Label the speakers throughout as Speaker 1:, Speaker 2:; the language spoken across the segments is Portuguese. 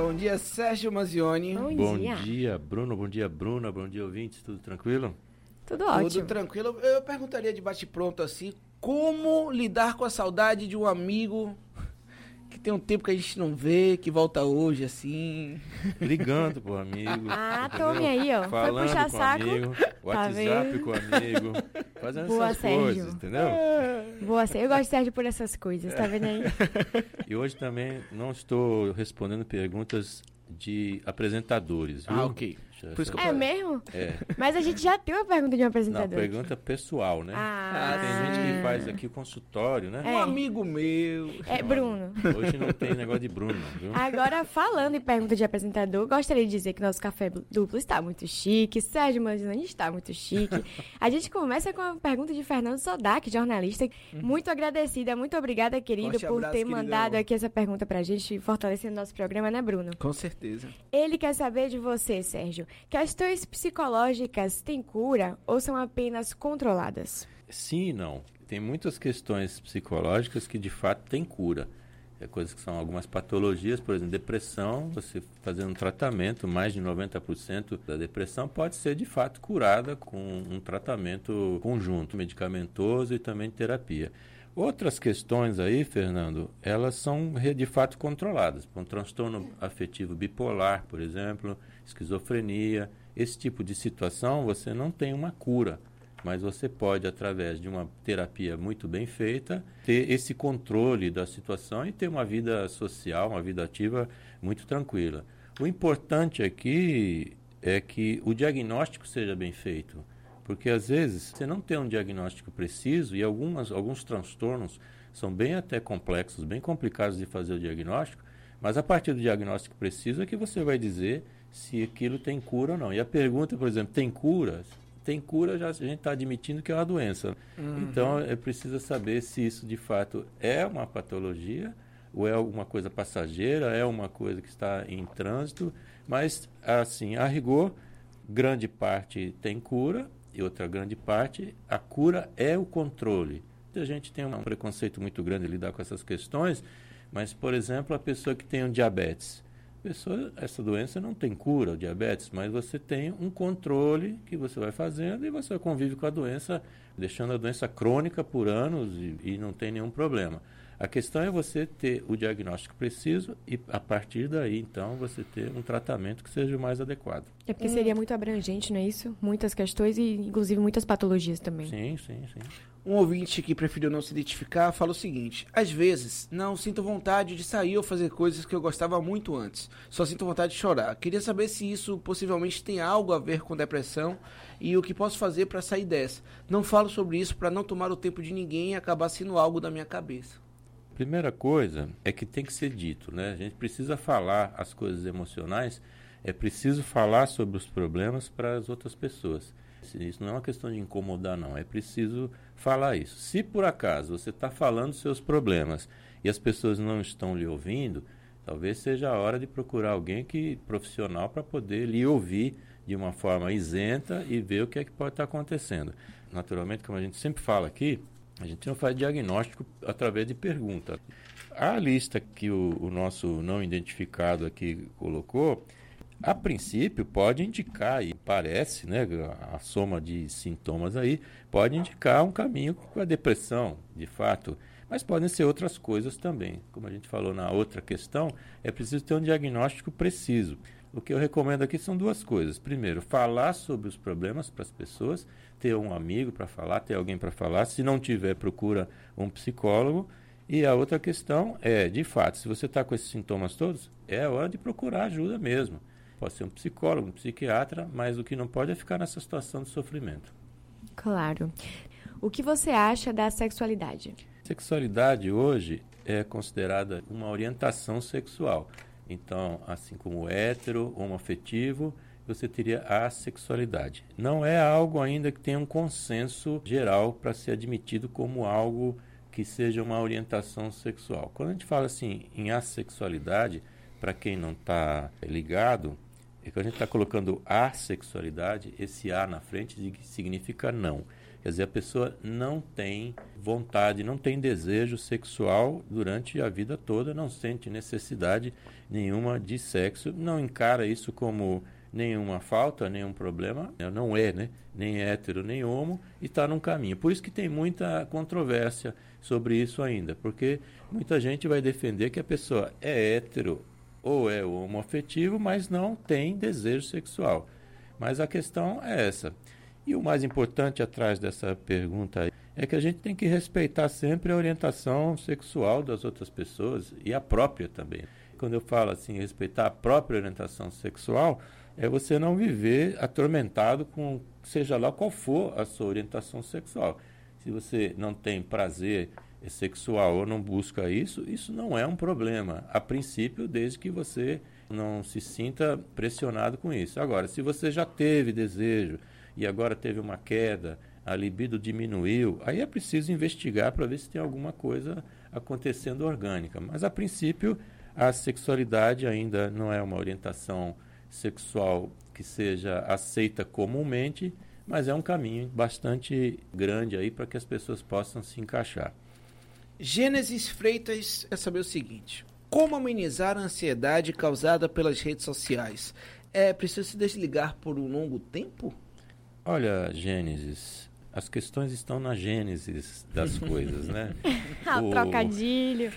Speaker 1: Bom dia, Sérgio Mazioni.
Speaker 2: Bom,
Speaker 3: Bom
Speaker 2: dia.
Speaker 3: dia, Bruno. Bom dia, Bruna. Bom dia, ouvintes. Tudo tranquilo?
Speaker 2: Tudo ótimo.
Speaker 1: Tudo tranquilo. Eu perguntaria de bate-pronto assim, como lidar com a saudade de um amigo que tem um tempo que a gente não vê, que volta hoje, assim.
Speaker 3: Ligando pro amigo.
Speaker 2: Ah, tome aí, ó. Foi
Speaker 3: Falando
Speaker 2: puxar
Speaker 3: com
Speaker 2: saco. Tá
Speaker 3: amigo, WhatsApp
Speaker 2: vendo?
Speaker 3: com amigo. Fazendo
Speaker 2: Boa,
Speaker 3: essas
Speaker 2: Sérgio.
Speaker 3: coisas, entendeu?
Speaker 2: Boa, eu gosto de Sérgio por essas coisas, tá vendo aí?
Speaker 3: E hoje também não estou respondendo perguntas de apresentadores, viu?
Speaker 1: Ah, ok. Por isso que eu
Speaker 2: É mesmo?
Speaker 3: É,
Speaker 2: Mas a gente já tem uma pergunta de um
Speaker 3: não,
Speaker 2: apresentador.
Speaker 3: pergunta pessoal, né?
Speaker 2: Ah,
Speaker 3: Tem gente que faz aqui consultório, né?
Speaker 1: Um amigo meu.
Speaker 2: É, Bruno.
Speaker 3: Hoje não tem negócio de Bruno, não, viu?
Speaker 2: Agora, falando em pergunta de apresentador, gostaria de dizer que nosso café duplo está muito chique, Sérgio Manzoni está muito chique. A gente começa com a pergunta de Fernando Sodak, jornalista. Muito agradecida, muito obrigada, querido,
Speaker 1: Forte
Speaker 2: por
Speaker 1: abraço,
Speaker 2: ter
Speaker 1: queridão.
Speaker 2: mandado aqui essa pergunta pra gente, fortalecendo nosso programa, né, Bruno?
Speaker 1: Com certeza.
Speaker 2: Ele quer saber de você, Sérgio. Questões psicológicas têm cura ou são apenas controladas?
Speaker 3: Sim e não. Tem muitas questões psicológicas que de fato têm cura. É coisas que são algumas patologias, por exemplo, depressão, você fazendo um tratamento, mais de 90% da depressão pode ser de fato curada com um tratamento conjunto, medicamentoso e também terapia. Outras questões aí, Fernando, elas são de fato controladas. Um transtorno afetivo bipolar, por exemplo, esquizofrenia, esse tipo de situação você não tem uma cura mas você pode, através de uma terapia muito bem feita, ter esse controle da situação e ter uma vida social, uma vida ativa muito tranquila. O importante aqui é que o diagnóstico seja bem feito, porque às vezes você não tem um diagnóstico preciso e algumas, alguns transtornos são bem até complexos, bem complicados de fazer o diagnóstico, mas a partir do diagnóstico preciso é que você vai dizer se aquilo tem cura ou não. E a pergunta, por exemplo, tem cura? Tem cura, já a gente está admitindo que é uma doença. Então, é preciso saber se isso de fato é uma patologia ou é alguma coisa passageira, é uma coisa que está em trânsito, mas, assim, a rigor, grande parte tem cura e outra grande parte, a cura é o controle. A gente tem um preconceito muito grande em lidar com essas questões, mas, por exemplo, a pessoa que tem um diabetes. Pessoa, essa doença não tem cura, o diabetes, mas você tem um controle que você vai fazendo e você convive com a doença, deixando a doença crônica por anos e, e não tem nenhum problema. A questão é você ter o diagnóstico preciso e, a partir daí, então, você ter um tratamento que seja o mais adequado.
Speaker 2: É porque seria muito abrangente, não é isso? Muitas questões e, inclusive, muitas patologias também.
Speaker 3: Sim, sim, sim.
Speaker 1: Um ouvinte que preferiu não se identificar fala o seguinte: às vezes não sinto vontade de sair ou fazer coisas que eu gostava muito antes. Só sinto vontade de chorar. Queria saber se isso possivelmente tem algo a ver com depressão e o que posso fazer para sair dessa. Não falo sobre isso para não tomar o tempo de ninguém e acabar sendo algo da minha cabeça.
Speaker 3: Primeira coisa é que tem que ser dito, né? A gente precisa falar as coisas emocionais, é preciso falar sobre os problemas para as outras pessoas. Isso não é uma questão de incomodar, não. É preciso falar isso. Se por acaso você está falando seus problemas e as pessoas não estão lhe ouvindo, talvez seja a hora de procurar alguém que profissional para poder lhe ouvir de uma forma isenta e ver o que é que pode estar acontecendo. Naturalmente, como a gente sempre fala aqui, a gente não faz diagnóstico através de pergunta. A lista que o, o nosso não identificado aqui colocou, a princípio pode indicar, e parece, né, a soma de sintomas aí, pode indicar um caminho para a depressão, de fato. Mas podem ser outras coisas também. Como a gente falou na outra questão, é preciso ter um diagnóstico preciso. O que eu recomendo aqui são duas coisas. Primeiro, falar sobre os problemas para as pessoas, ter um amigo para falar, ter alguém para falar. Se não tiver, procura um psicólogo. E a outra questão é, de fato, se você está com esses sintomas todos, é hora de procurar ajuda mesmo. Pode ser um psicólogo, um psiquiatra, mas o que não pode é ficar nessa situação de sofrimento.
Speaker 2: Claro. O que você acha da sexualidade?
Speaker 3: Sexualidade hoje é considerada uma orientação sexual. Então, assim como hétero, homoafetivo, você teria a sexualidade. Não é algo ainda que tenha um consenso geral para ser admitido como algo que seja uma orientação sexual. Quando a gente fala assim em assexualidade, para quem não está ligado, é que a gente está colocando a sexualidade, esse A na frente significa não. Quer dizer, a pessoa não tem vontade, não tem desejo sexual durante a vida toda, não sente necessidade nenhuma de sexo, não encara isso como nenhuma falta, nenhum problema, não é, né? Nem hétero, nem homo, e está num caminho. Por isso que tem muita controvérsia sobre isso ainda, porque muita gente vai defender que a pessoa é hétero ou é homoafetivo, mas não tem desejo sexual. Mas a questão é essa. E o mais importante atrás dessa pergunta é que a gente tem que respeitar sempre a orientação sexual das outras pessoas e a própria também. Quando eu falo assim, respeitar a própria orientação sexual, é você não viver atormentado com seja lá qual for a sua orientação sexual. Se você não tem prazer sexual ou não busca isso, isso não é um problema, a princípio, desde que você não se sinta pressionado com isso. Agora, se você já teve desejo e agora teve uma queda, a libido diminuiu, aí é preciso investigar para ver se tem alguma coisa acontecendo orgânica. Mas, a princípio, a sexualidade ainda não é uma orientação sexual que seja aceita comumente, mas é um caminho bastante grande aí para que as pessoas possam se encaixar.
Speaker 1: Gênesis Freitas quer saber o seguinte: como amenizar a ansiedade causada pelas redes sociais? É preciso se desligar por um longo tempo?
Speaker 3: Olha, Gênesis, as questões estão na gênesis das coisas, né?
Speaker 2: ah, o... trocadilho.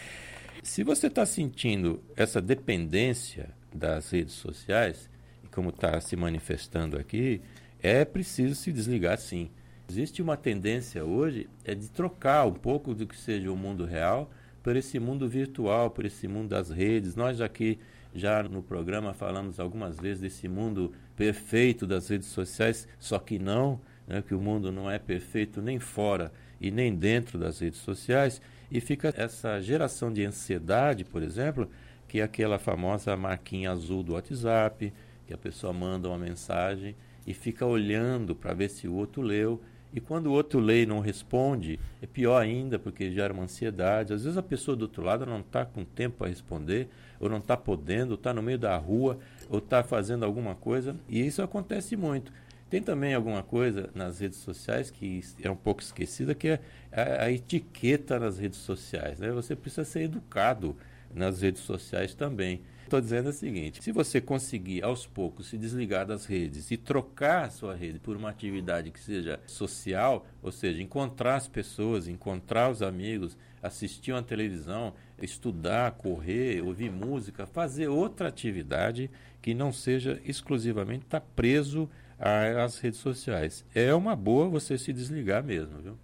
Speaker 3: se você está sentindo essa dependência das redes sociais, e como está se manifestando aqui, é preciso se desligar sim. Existe uma tendência hoje é de trocar um pouco do que seja o mundo real por esse mundo virtual, por esse mundo das redes. Nós aqui já no programa falamos algumas vezes desse mundo perfeito das redes sociais, só que não, né, que o mundo não é perfeito nem fora e nem dentro das redes sociais, e fica essa geração de ansiedade, por exemplo, que é aquela famosa marquinha azul do WhatsApp, que a pessoa manda uma mensagem e fica olhando para ver se o outro leu e quando o outro e não responde, é pior ainda, porque gera uma ansiedade. Às vezes a pessoa do outro lado não está com tempo para responder, ou não está podendo, ou está no meio da rua, ou está fazendo alguma coisa, e isso acontece muito. Tem também alguma coisa nas redes sociais que é um pouco esquecida, que é a, a etiqueta nas redes sociais. Né? Você precisa ser educado nas redes sociais também. Estou dizendo o seguinte: se você conseguir aos poucos se desligar das redes e trocar a sua rede por uma atividade que seja social, ou seja, encontrar as pessoas, encontrar os amigos, assistir uma televisão, estudar, correr, ouvir música, fazer outra atividade que não seja exclusivamente estar tá preso às redes sociais. É uma boa você se desligar mesmo, viu?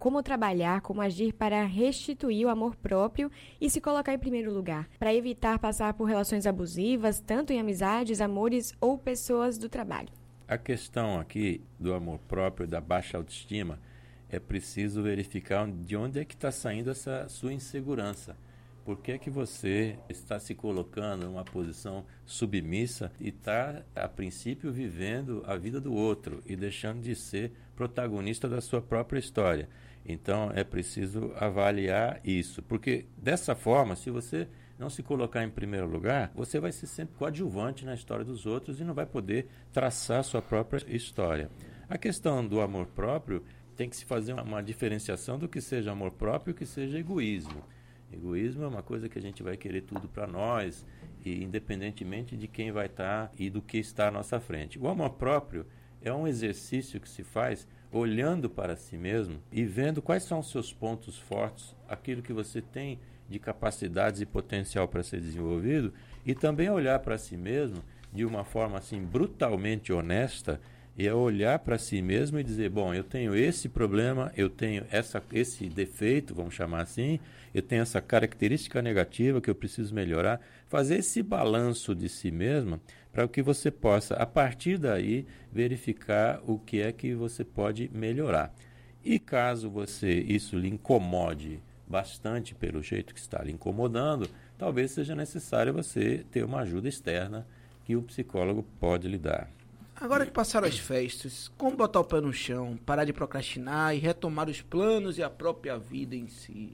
Speaker 2: Como trabalhar, como agir para restituir o amor próprio e se colocar em primeiro lugar, para evitar passar por relações abusivas, tanto em amizades, amores ou pessoas do trabalho.
Speaker 3: A questão aqui do amor próprio, da baixa autoestima, é preciso verificar de onde é que está saindo essa sua insegurança. Por que, é que você está se colocando numa posição submissa e está, a princípio, vivendo a vida do outro e deixando de ser protagonista da sua própria história? Então é preciso avaliar isso, porque dessa forma, se você não se colocar em primeiro lugar, você vai ser sempre coadjuvante na história dos outros e não vai poder traçar sua própria história. A questão do amor próprio tem que se fazer uma diferenciação do que seja amor próprio e que seja egoísmo. Egoísmo é uma coisa que a gente vai querer tudo para nós, e independentemente de quem vai estar tá e do que está à nossa frente. O amor próprio é um exercício que se faz olhando para si mesmo e vendo quais são os seus pontos fortes, aquilo que você tem de capacidades e potencial para ser desenvolvido, e também olhar para si mesmo de uma forma assim brutalmente honesta e é olhar para si mesmo e dizer, bom, eu tenho esse problema, eu tenho essa, esse defeito, vamos chamar assim, eu tenho essa característica negativa que eu preciso melhorar, fazer esse balanço de si mesmo para que você possa, a partir daí, verificar o que é que você pode melhorar. E caso você isso lhe incomode bastante pelo jeito que está lhe incomodando, talvez seja necessário você ter uma ajuda externa que o psicólogo pode lhe dar.
Speaker 1: Agora que passaram as festas, como botar o pé no chão, parar de procrastinar e retomar os planos e a própria vida em si?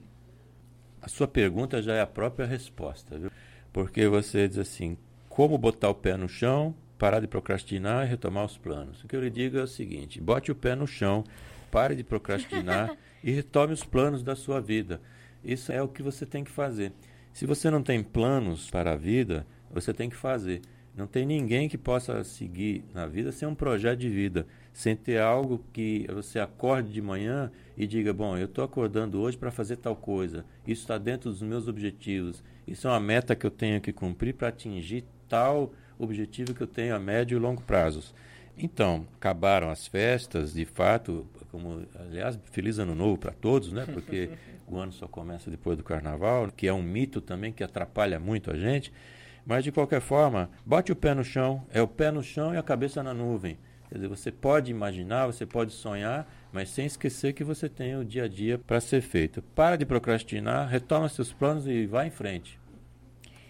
Speaker 3: A sua pergunta já é a própria resposta, viu? Porque você diz assim: como botar o pé no chão, parar de procrastinar e retomar os planos. O que eu lhe digo é o seguinte: bote o pé no chão, pare de procrastinar e retome os planos da sua vida. Isso é o que você tem que fazer. Se você não tem planos para a vida, você tem que fazer. Não tem ninguém que possa seguir na vida sem um projeto de vida, sem ter algo que você acorde de manhã e diga: Bom, eu estou acordando hoje para fazer tal coisa, isso está dentro dos meus objetivos, isso é uma meta que eu tenho que cumprir para atingir tal objetivo que eu tenho a médio e longo prazos. Então, acabaram as festas, de fato, como, aliás, feliz ano novo para todos, né? Porque o ano só começa depois do carnaval, que é um mito também que atrapalha muito a gente. Mas de qualquer forma, bote o pé no chão, é o pé no chão e a cabeça na nuvem. Quer dizer, você pode imaginar, você pode sonhar, mas sem esquecer que você tem o dia a dia para ser feito. Para de procrastinar, retoma seus planos e vá em frente.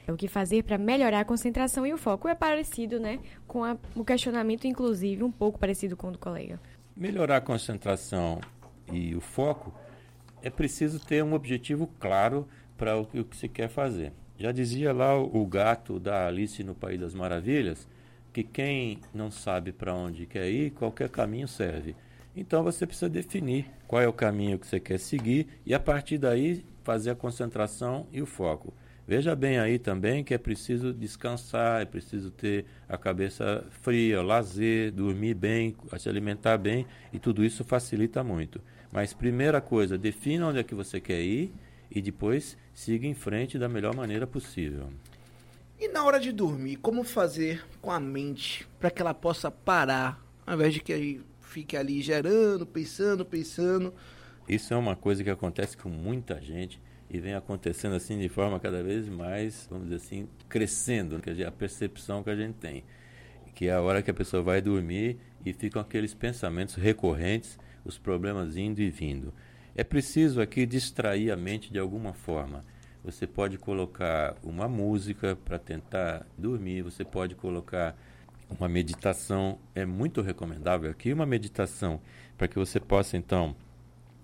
Speaker 2: O que fazer para melhorar a concentração e o foco é parecido, né? Com a, o questionamento, inclusive, um pouco parecido com o do colega.
Speaker 3: Melhorar a concentração e o foco é preciso ter um objetivo claro para o, o que se quer fazer. Já dizia lá o, gato da Alice no País das Maravilhas que quem não sabe para onde quer ir, qualquer caminho serve. Então você precisa definir qual é o caminho que você quer seguir e a partir daí fazer a concentração e o foco. Veja bem aí também que é preciso descansar, é preciso ter a cabeça fria, lazer, dormir bem, se alimentar bem e tudo isso facilita muito. Mas primeira coisa, defina onde é que você quer ir e depois siga em frente da melhor maneira possível.
Speaker 1: E na hora de dormir, como fazer com a mente para que ela possa parar, ao invés de que fique ali gerando, pensando, pensando?
Speaker 3: Isso é uma coisa que acontece com muita gente e vem acontecendo assim de forma cada vez mais, vamos dizer assim, crescendo, a percepção que a gente tem, que é a hora que a pessoa vai dormir e ficam aqueles pensamentos recorrentes, os problemas indo e vindo. É preciso aqui distrair a mente de alguma forma. Você pode colocar uma música para tentar dormir, você pode colocar uma meditação, é muito recomendável aqui uma meditação para que você possa então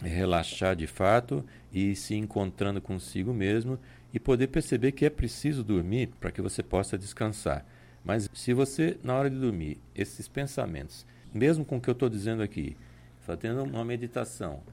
Speaker 3: relaxar de fato e se encontrando consigo mesmo e poder perceber que é preciso dormir para que você possa descansar. Mas se você, na hora de dormir, esses pensamentos, mesmo com o que eu estou dizendo aqui, fazendo uma meditação,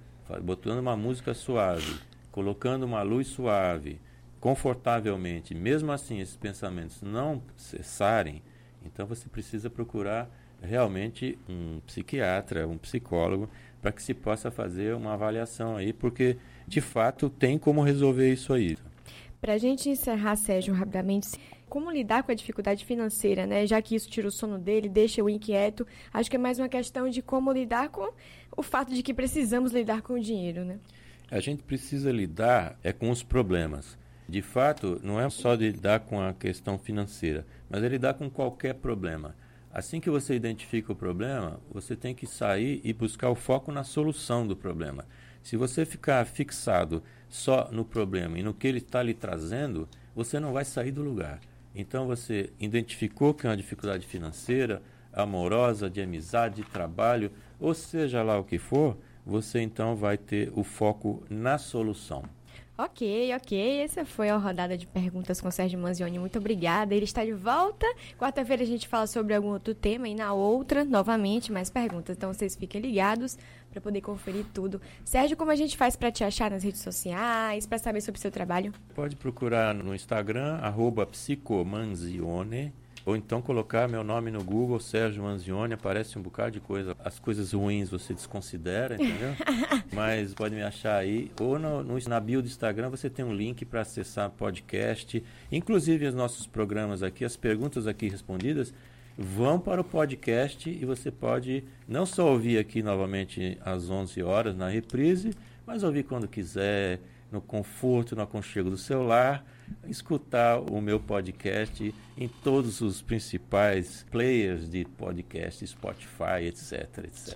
Speaker 3: botando uma música suave, colocando uma luz suave, confortavelmente, mesmo assim esses pensamentos não cessarem, então você precisa procurar realmente um psiquiatra, um psicólogo, para que se possa fazer uma avaliação aí, porque de fato tem como resolver isso aí.
Speaker 2: Para a gente encerrar, Sérgio, rapidamente, como lidar com a dificuldade financeira, né? Já que isso tira o sono dele, deixa o inquieto. Acho que é mais uma questão de como lidar com o fato de que precisamos lidar com o dinheiro, né?
Speaker 3: A gente precisa lidar é com os problemas. De fato, não é só lidar com a questão financeira, mas é lidar com qualquer problema. Assim que você identifica o problema, você tem que sair e buscar o foco na solução do problema. Se você ficar fixado só no problema e no que ele está lhe trazendo, você não vai sair do lugar. Então você identificou que é uma dificuldade financeira, amorosa, de amizade, de trabalho, ou seja lá o que for, você então vai ter o foco na solução.
Speaker 2: Ok, ok. Essa foi a rodada de perguntas com o Sérgio Manzioni. Muito obrigada. Ele está de volta. Quarta-feira a gente fala sobre algum outro tema e na outra, novamente, mais perguntas. Então vocês fiquem ligados para poder conferir tudo. Sérgio, como a gente faz para te achar nas redes sociais, para saber sobre o seu trabalho?
Speaker 3: Pode procurar no Instagram, arroba psicomanzione ou então colocar meu nome no Google, Sérgio Manzioni, aparece um bocado de coisa. As coisas ruins você desconsidera, entendeu? Mas pode me achar aí. Ou no, no, na bio do Instagram você tem um link para acessar podcast. Inclusive os nossos programas aqui, as perguntas aqui respondidas, vão para o podcast e você pode não só ouvir aqui novamente às 11 horas na reprise, mas ouvir quando quiser no conforto, no aconchego do celular, escutar o meu podcast em todos os principais players de podcast, Spotify, etc, etc.